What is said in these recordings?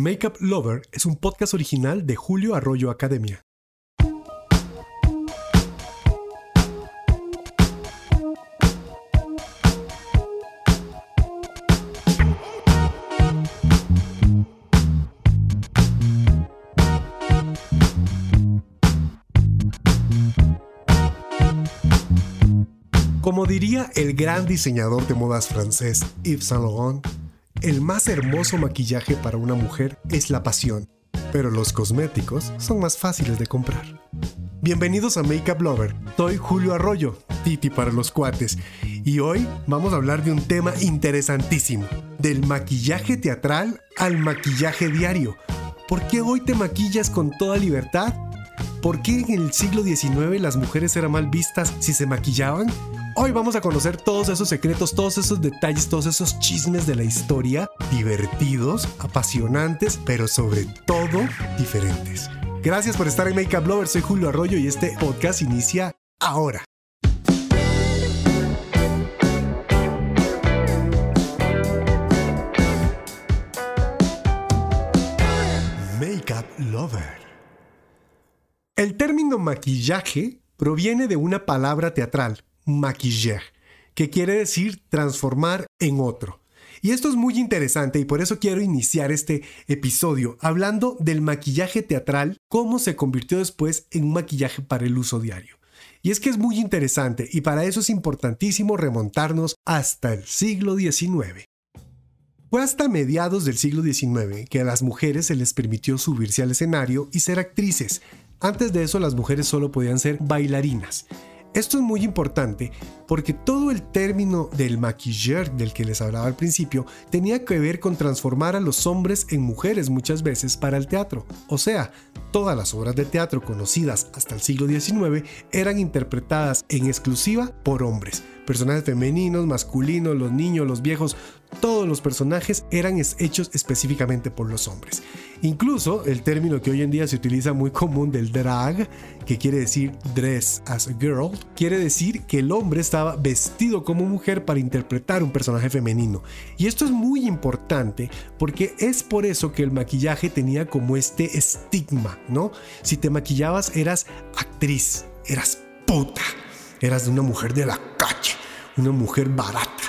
Makeup Lover es un podcast original de Julio Arroyo Academia. Como diría el gran diseñador de modas francés Yves Saint Laurent, el más hermoso maquillaje para una mujer es la pasión, pero los cosméticos son más fáciles de comprar. Bienvenidos a Makeup Lover, soy Julio Arroyo, Titi para los cuates, y hoy vamos a hablar de un tema interesantísimo, del maquillaje teatral al maquillaje diario. ¿Por qué hoy te maquillas con toda libertad? ¿Por qué en el siglo XIX las mujeres eran mal vistas si se maquillaban? Hoy vamos a conocer todos esos secretos, todos esos detalles, todos esos chismes de la historia, divertidos, apasionantes, pero sobre todo diferentes. Gracias por estar en Makeup Lover, soy Julio Arroyo y este podcast inicia ahora. Makeup Lover. El término maquillaje proviene de una palabra teatral, maquiller, que quiere decir transformar en otro. Y esto es muy interesante y por eso quiero iniciar este episodio hablando del maquillaje teatral, cómo se convirtió después en un maquillaje para el uso diario. Y es que es muy interesante y para eso es importantísimo remontarnos hasta el siglo XIX. Fue hasta mediados del siglo XIX que a las mujeres se les permitió subirse al escenario y ser actrices. Antes de eso las mujeres solo podían ser bailarinas. Esto es muy importante porque todo el término del maquilleur del que les hablaba al principio tenía que ver con transformar a los hombres en mujeres muchas veces para el teatro. O sea, todas las obras de teatro conocidas hasta el siglo XIX eran interpretadas en exclusiva por hombres. Personajes femeninos, masculinos, los niños, los viejos, todos los personajes eran hechos específicamente por los hombres. Incluso el término que hoy en día se utiliza muy común del drag, que quiere decir dress as a girl, quiere decir que el hombre estaba vestido como mujer para interpretar un personaje femenino. Y esto es muy importante porque es por eso que el maquillaje tenía como este estigma, ¿no? Si te maquillabas eras actriz, eras puta, eras una mujer de la calle, una mujer barata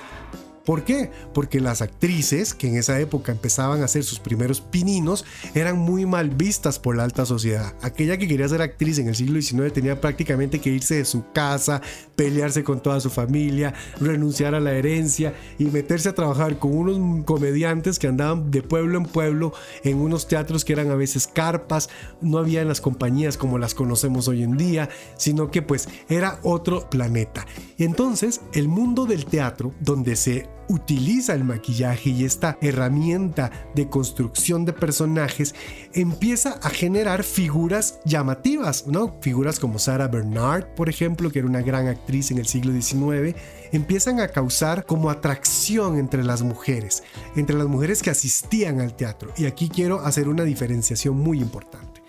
¿Por qué? Porque las actrices que en esa época empezaban a hacer sus primeros pininos eran muy mal vistas por la alta sociedad. Aquella que quería ser actriz en el siglo XIX tenía prácticamente que irse de su casa, pelearse con toda su familia, renunciar a la herencia y meterse a trabajar con unos comediantes que andaban de pueblo en pueblo en unos teatros que eran a veces carpas, no había en las compañías como las conocemos hoy en día, sino que pues era otro planeta. Y entonces el mundo del teatro, donde se utiliza el maquillaje y esta herramienta de construcción de personajes empieza a generar figuras llamativas, ¿no? Figuras como Sarah Bernard, por ejemplo, que era una gran actriz en el siglo XIX, empiezan a causar como atracción entre las mujeres, entre las mujeres que asistían al teatro. Y aquí quiero hacer una diferenciación muy importante.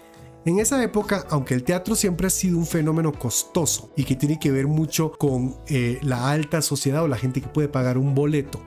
En esa época, aunque el teatro siempre ha sido un fenómeno costoso y que tiene que ver mucho con eh, la alta sociedad o la gente que puede pagar un boleto,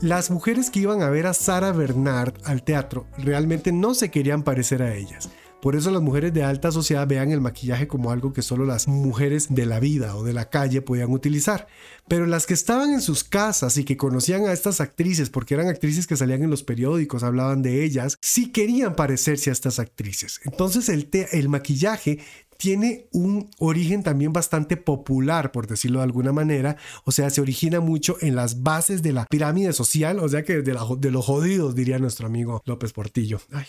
las mujeres que iban a ver a Sara Bernard al teatro realmente no se querían parecer a ellas. Por eso las mujeres de alta sociedad vean el maquillaje como algo que solo las mujeres de la vida o de la calle podían utilizar. Pero las que estaban en sus casas y que conocían a estas actrices, porque eran actrices que salían en los periódicos, hablaban de ellas, sí querían parecerse a estas actrices. Entonces el, el maquillaje tiene un origen también bastante popular, por decirlo de alguna manera. O sea, se origina mucho en las bases de la pirámide social, o sea que de, de los jodidos, diría nuestro amigo López Portillo. Ay,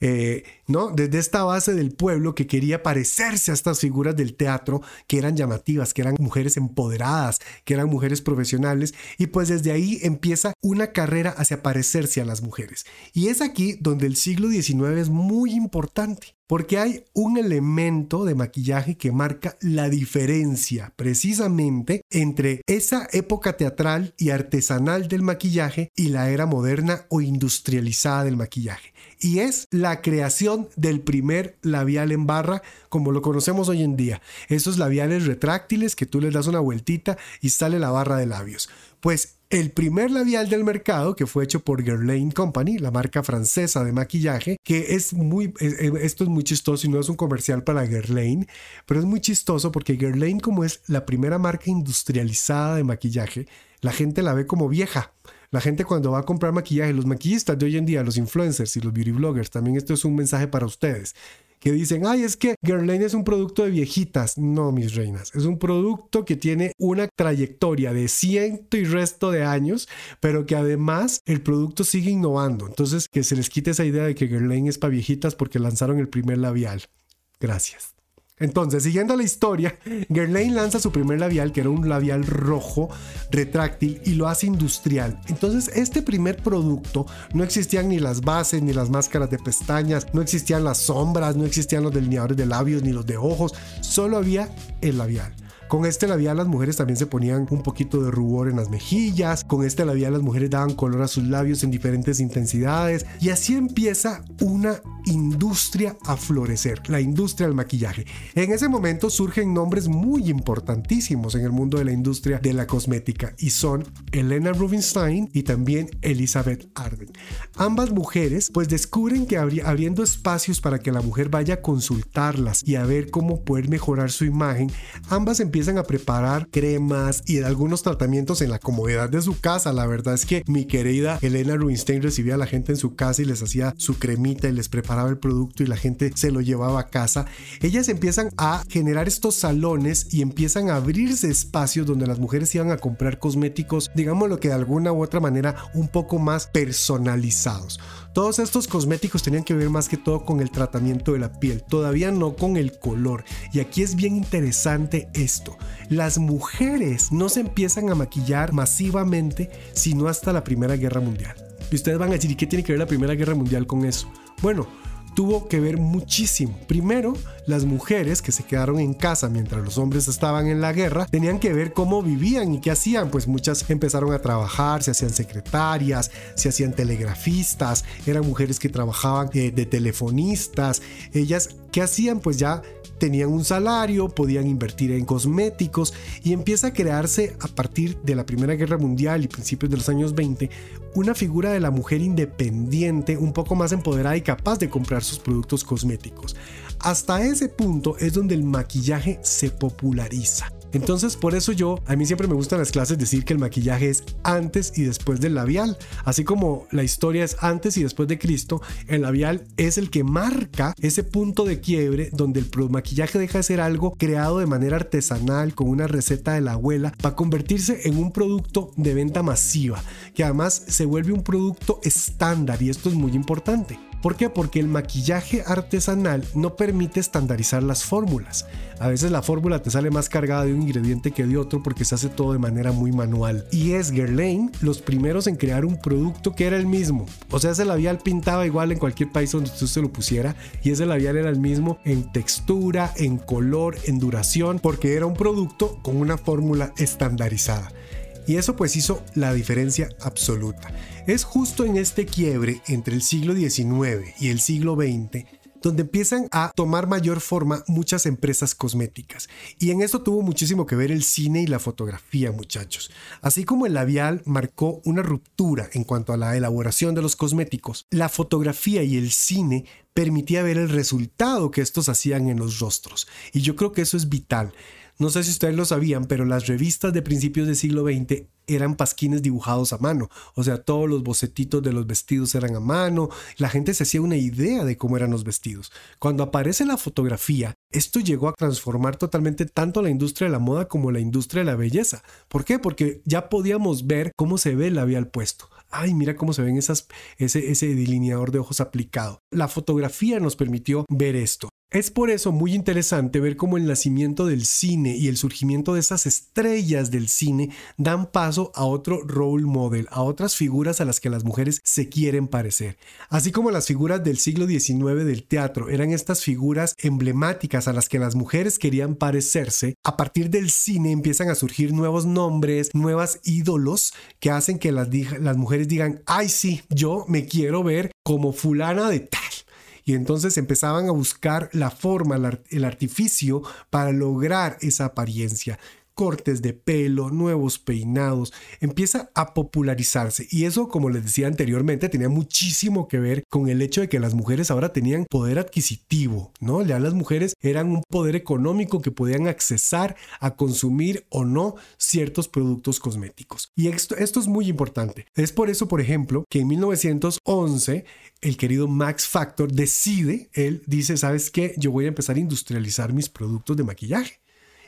eh, ¿no? Desde esta base del pueblo que quería parecerse a estas figuras del teatro que eran llamativas, que eran mujeres empoderadas, que eran mujeres profesionales, y pues desde ahí empieza una carrera hacia parecerse a las mujeres. Y es aquí donde el siglo XIX es muy importante, porque hay un elemento de maquillaje que marca la diferencia precisamente entre esa época teatral y artesanal del maquillaje y la era moderna o industrializada del maquillaje y es la creación del primer labial en barra como lo conocemos hoy en día. Esos labiales retráctiles que tú les das una vueltita y sale la barra de labios. Pues el primer labial del mercado, que fue hecho por Guerlain Company, la marca francesa de maquillaje, que es muy, esto es muy chistoso y no es un comercial para Guerlain, pero es muy chistoso porque Guerlain como es la primera marca industrializada de maquillaje, la gente la ve como vieja. La gente cuando va a comprar maquillaje, los maquillistas de hoy en día, los influencers y los beauty bloggers, también esto es un mensaje para ustedes que dicen, ay, es que Guerlain es un producto de viejitas. No, mis reinas, es un producto que tiene una trayectoria de ciento y resto de años, pero que además el producto sigue innovando. Entonces, que se les quite esa idea de que Guerlain es para viejitas porque lanzaron el primer labial. Gracias. Entonces, siguiendo la historia, Guerlain lanza su primer labial, que era un labial rojo retráctil, y lo hace industrial. Entonces, este primer producto no existían ni las bases, ni las máscaras de pestañas, no existían las sombras, no existían los delineadores de labios, ni los de ojos, solo había el labial. Con este labial las mujeres también se ponían un poquito de rubor en las mejillas, con este labial las mujeres daban color a sus labios en diferentes intensidades y así empieza una industria a florecer, la industria del maquillaje. En ese momento surgen nombres muy importantísimos en el mundo de la industria de la cosmética y son Elena Rubinstein y también Elizabeth Arden. Ambas mujeres pues descubren que abriendo espacios para que la mujer vaya a consultarlas y a ver cómo poder mejorar su imagen, ambas empiezan a preparar cremas y algunos tratamientos en la comodidad de su casa. La verdad es que mi querida Elena Rubinstein recibía a la gente en su casa y les hacía su cremita y les preparaba el producto y la gente se lo llevaba a casa. Ellas empiezan a generar estos salones y empiezan a abrirse espacios donde las mujeres iban a comprar cosméticos, digámoslo que de alguna u otra manera un poco más personalizados. Todos estos cosméticos tenían que ver más que todo con el tratamiento de la piel, todavía no con el color. Y aquí es bien interesante esto. Las mujeres no se empiezan a maquillar masivamente sino hasta la Primera Guerra Mundial. Y ustedes van a decir, ¿y qué tiene que ver la Primera Guerra Mundial con eso? Bueno, tuvo que ver muchísimo. Primero, las mujeres que se quedaron en casa mientras los hombres estaban en la guerra tenían que ver cómo vivían y qué hacían. Pues muchas empezaron a trabajar, se hacían secretarias, se hacían telegrafistas, eran mujeres que trabajaban eh, de telefonistas. Ellas, ¿qué hacían? Pues ya tenían un salario, podían invertir en cosméticos y empieza a crearse a partir de la Primera Guerra Mundial y principios de los años 20 una figura de la mujer independiente, un poco más empoderada y capaz de comprar sus productos cosméticos. Hasta ese punto es donde el maquillaje se populariza. Entonces, por eso yo, a mí siempre me gustan las clases decir que el maquillaje es antes y después del labial. Así como la historia es antes y después de Cristo, el labial es el que marca ese punto de quiebre donde el maquillaje deja de ser algo creado de manera artesanal con una receta de la abuela para convertirse en un producto de venta masiva, que además se vuelve un producto estándar y esto es muy importante. ¿Por qué? Porque el maquillaje artesanal no permite estandarizar las fórmulas. A veces la fórmula te sale más cargada de un ingrediente que de otro porque se hace todo de manera muy manual. Y es Guerlain los primeros en crear un producto que era el mismo. O sea, ese labial pintaba igual en cualquier país donde tú se lo pusiera y ese labial era el mismo en textura, en color, en duración, porque era un producto con una fórmula estandarizada. Y eso pues hizo la diferencia absoluta. Es justo en este quiebre entre el siglo XIX y el siglo XX donde empiezan a tomar mayor forma muchas empresas cosméticas. Y en eso tuvo muchísimo que ver el cine y la fotografía, muchachos. Así como el labial marcó una ruptura en cuanto a la elaboración de los cosméticos, la fotografía y el cine permitía ver el resultado que estos hacían en los rostros. Y yo creo que eso es vital. No sé si ustedes lo sabían, pero las revistas de principios del siglo XX eran pasquines dibujados a mano. O sea, todos los bocetitos de los vestidos eran a mano. La gente se hacía una idea de cómo eran los vestidos. Cuando aparece la fotografía, esto llegó a transformar totalmente tanto la industria de la moda como la industria de la belleza. ¿Por qué? Porque ya podíamos ver cómo se ve el labial puesto. Ay, mira cómo se ven esas, ese, ese delineador de ojos aplicado. La fotografía nos permitió ver esto. Es por eso muy interesante ver cómo el nacimiento del cine y el surgimiento de esas estrellas del cine dan paso a otro role model, a otras figuras a las que las mujeres se quieren parecer. Así como las figuras del siglo XIX del teatro eran estas figuras emblemáticas a las que las mujeres querían parecerse, a partir del cine empiezan a surgir nuevos nombres, nuevas ídolos que hacen que las, mujeres digan, ay sí, yo me quiero ver como fulana de tal Y entonces empezaban a buscar la forma, el artificio para lograr esa apariencia cortes de pelo, nuevos peinados, empieza a popularizarse. Y eso, como les decía anteriormente, tenía muchísimo que ver con el hecho de que las mujeres ahora tenían poder adquisitivo, ¿no? Ya las mujeres eran un poder económico que podían accesar a consumir o no ciertos productos cosméticos. Y esto, es muy importante. Es por eso, por ejemplo, que en 1911 el querido Max Factor decide, él dice, ¿sabes qué? Yo voy a empezar a industrializar mis productos de maquillaje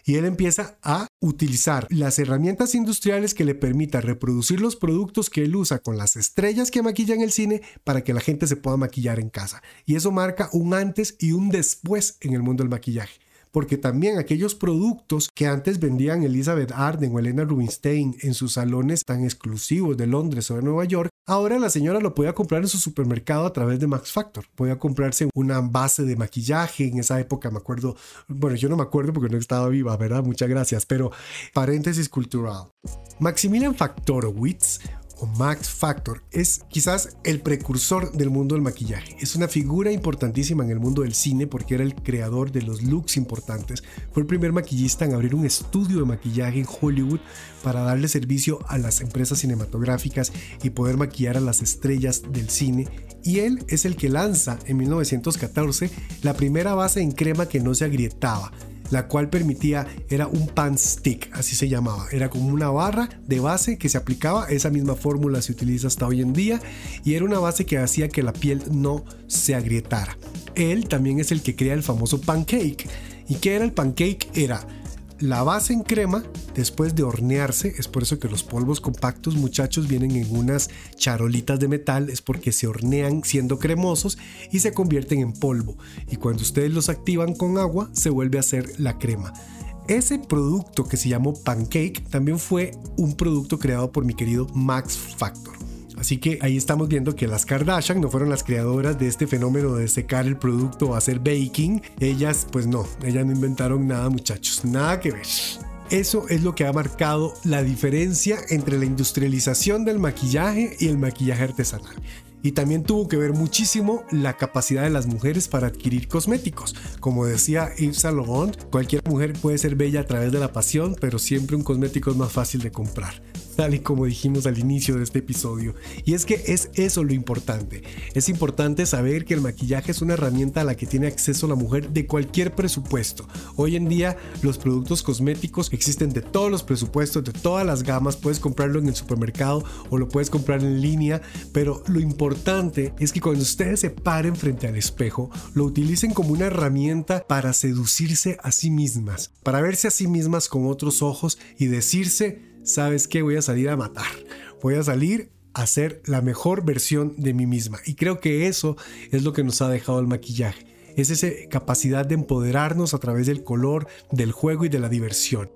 y él empieza a utilizar las herramientas industriales que le permitan reproducir los productos que él usa con las estrellas que maquillan el cine para que la gente se pueda maquillar en casa. Y eso marca un antes y un después en el mundo del maquillaje porque también aquellos productos que antes vendían Elizabeth Arden o Elena Rubinstein en sus salones tan exclusivos de Londres o de Nueva York, ahora la señora lo podía comprar en su supermercado a través de Max Factor. Podía comprarse una base de maquillaje, en esa época me acuerdo, bueno, yo no me acuerdo porque no estaba viva, ¿verdad? Muchas gracias, pero paréntesis cultural. Maximilian Factorowitz o Max Factor es quizás el precursor del mundo del maquillaje. Es una figura importantísima en el mundo del cine porque era el creador de los looks importantes. Fue el primer maquillista en abrir un estudio de maquillaje en Hollywood para darle servicio a las empresas cinematográficas y poder maquillar a las estrellas del cine. Y él es el que lanza en 1914 la primera base en crema que no se agrietaba la cual permitía, era un pan stick, así se llamaba, era como una barra de base que se aplicaba, esa misma fórmula se utiliza hasta hoy en día y era una base que hacía que la piel no se agrietara. Él también es el que crea el famoso pancake. ¿Y qué era el pancake? Era la base en crema después de hornearse, es por eso que los polvos compactos muchachos vienen en unas charolitas de metal, es porque se hornean siendo cremosos y se convierten en polvo. Y cuando ustedes los activan con agua, se vuelve a hacer la crema. Ese producto que se llamó Pancake también fue un producto creado por mi querido Max Factor. Así que ahí estamos viendo que las Kardashian no fueron las creadoras de este fenómeno de secar el producto o hacer baking. Ellas, pues no, ellas no inventaron nada muchachos, nada que ver. Eso es lo que ha marcado la diferencia entre la industrialización del maquillaje y el maquillaje artesanal. Y también tuvo que ver muchísimo la capacidad de las mujeres para adquirir cosméticos. Como decía Yves Saint cualquier mujer puede ser bella a través de la pasión, pero siempre un cosmético es más fácil de comprar tal y como dijimos al inicio de este episodio. Y es que es eso lo importante. Es importante saber que el maquillaje es una herramienta a la que tiene acceso la mujer de cualquier presupuesto. Hoy en día los productos cosméticos existen de todos los presupuestos, de todas las gamas. Puedes comprarlo en el supermercado o lo puedes comprar en línea. Pero lo importante es que cuando ustedes se paren frente al espejo, lo utilicen como una herramienta para seducirse a sí mismas, para verse a sí mismas con otros ojos y decirse ¿sabes qué? Voy a salir a matar. Voy a salir a ser la mejor versión de mí misma. Y creo que eso es lo que nos ha dejado el maquillaje. Es esa capacidad de empoderarnos a través del color, del juego y de la diversión.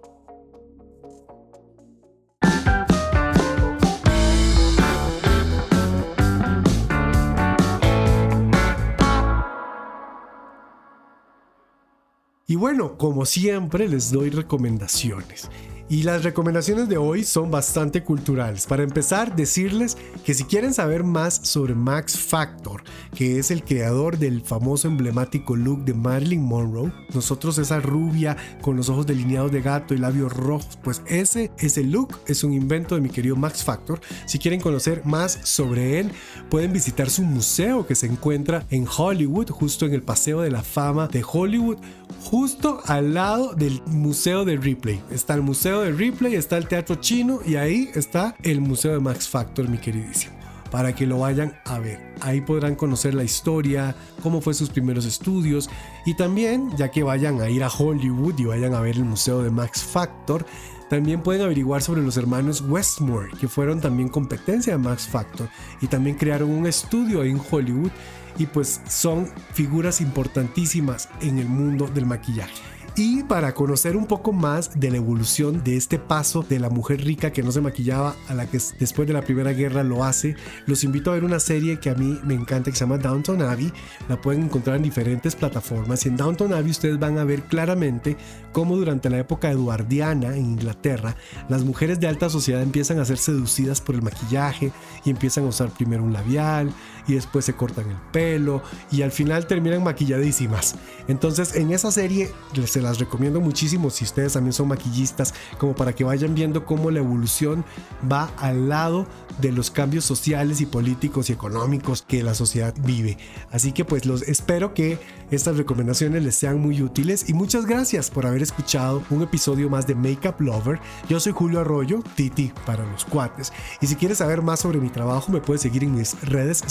Y bueno, como siempre les doy recomendaciones. Y las recomendaciones de hoy son bastante culturales. Para empezar, decirles que si quieren saber más sobre Max Factor, que es el creador del famoso emblemático look de Marilyn Monroe, nosotros esa rubia con los ojos delineados de gato y labios rojos, pues ese, ese look es un invento de mi querido Max Factor. Si quieren conocer más sobre él, pueden visitar su museo que se encuentra en Hollywood, justo en el Paseo de la Fama de Hollywood, justo al lado del Museo de Ripley. Está el Museo de Ripley está el Teatro Chino y ahí está el Museo de Max Factor, mi queridísimo. Para que lo vayan a ver. Ahí podrán conocer la historia, cómo fue sus primeros estudios y también, ya que vayan a ir a Hollywood y vayan a ver el Museo de Max Factor, también pueden averiguar sobre los hermanos Westmore, que fueron también competencia de Max Factor y también crearon un estudio en Hollywood y pues son figuras importantísimas en el mundo del maquillaje. Y para conocer un poco más de la evolución de este paso de la mujer rica que no se maquillaba a la que después de la Primera Guerra lo hace, los invito a ver una serie que a mí me encanta que se llama Downton Abbey. La pueden encontrar en diferentes plataformas y en Downton Abbey ustedes van a ver claramente cómo durante la época eduardiana en Inglaterra las mujeres de alta sociedad empiezan a ser seducidas por el maquillaje y empiezan a usar primero un labial y después se cortan el pelo y al final terminan maquilladísimas. Entonces en esa serie se las recomiendo muchísimo si ustedes también son maquillistas, como para que vayan viendo cómo la evolución va al lado de los cambios sociales y políticos y económicos que la sociedad vive. Así que pues los espero que estas recomendaciones les sean muy útiles y muchas gracias por haber escuchado un episodio más de Makeup Lover. Yo soy Julio Arroyo, Titi para los cuates. Y si quieres saber más sobre mi trabajo me puedes seguir en mis redes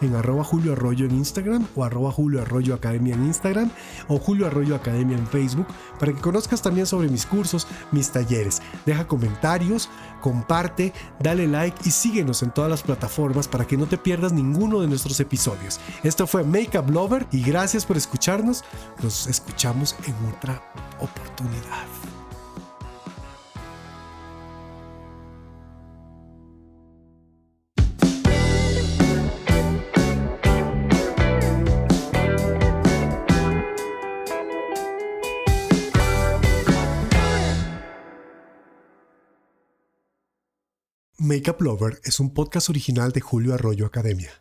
en arroba Julio Arroyo en Instagram o arroba Julio Arroyo Academia en Instagram o Julio Arroyo Academia en Facebook para que conozcas también sobre mis cursos, mis talleres. Deja comentarios, comparte, dale like y síguenos en todas las plataformas para que no te pierdas ninguno de nuestros episodios. Esto fue Makeup Lover y gracias por escucharnos. Nos escuchamos en otra oportunidad. Makeup Lover es un podcast original de Julio Arroyo Academia.